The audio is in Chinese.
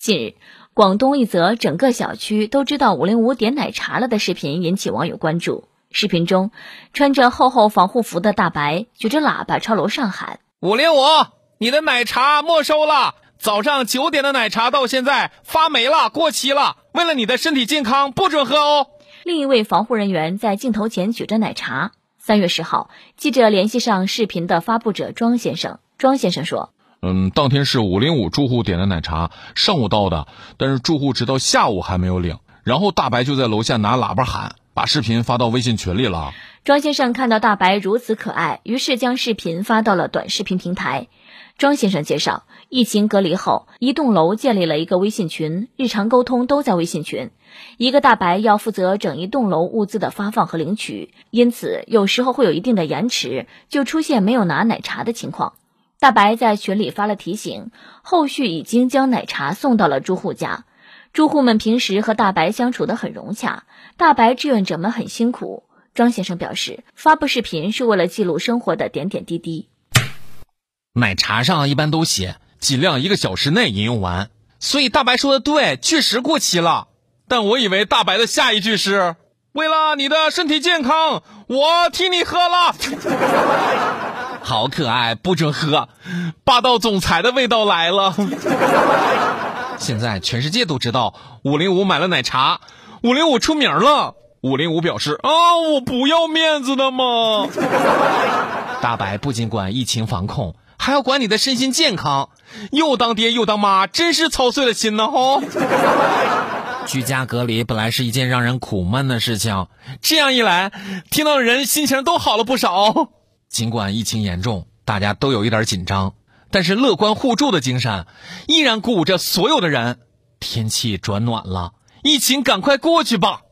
近日，广东一则整个小区都知道五零五点奶茶了的视频引起网友关注。视频中，穿着厚厚防护服的大白举着喇叭朝楼上喊：“五零五，你的奶茶没收了！早上九点的奶茶到现在发霉了，过期了。为了你的身体健康，不准喝哦。”另一位防护人员在镜头前举着奶茶。三月十号，记者联系上视频的发布者庄先生，庄先生说。嗯，当天是五零五住户点的奶茶，上午到的，但是住户直到下午还没有领。然后大白就在楼下拿喇叭喊，把视频发到微信群里了。庄先生看到大白如此可爱，于是将视频发到了短视频平台。庄先生介绍，疫情隔离后，一栋楼建立了一个微信群，日常沟通都在微信群。一个大白要负责整一栋楼物资的发放和领取，因此有时候会有一定的延迟，就出现没有拿奶茶的情况。大白在群里发了提醒，后续已经将奶茶送到了住户家。住户们平时和大白相处的很融洽，大白志愿者们很辛苦。庄先生表示，发布视频是为了记录生活的点点滴滴。奶茶上一般都写尽量一个小时内饮用完，所以大白说的对，确实过期了。但我以为大白的下一句是为了你的身体健康，我替你喝了。好可爱，不准喝！霸道总裁的味道来了。现在全世界都知道五零五买了奶茶，五零五出名了。五零五表示啊，我不要面子的嘛。大白不仅管疫情防控，还要管你的身心健康，又当爹又当妈，真是操碎了心呢哈。居家隔离本来是一件让人苦闷的事情，这样一来，听到人心情都好了不少。尽管疫情严重，大家都有一点紧张，但是乐观互助的精神依然鼓舞着所有的人。天气转暖了，疫情赶快过去吧。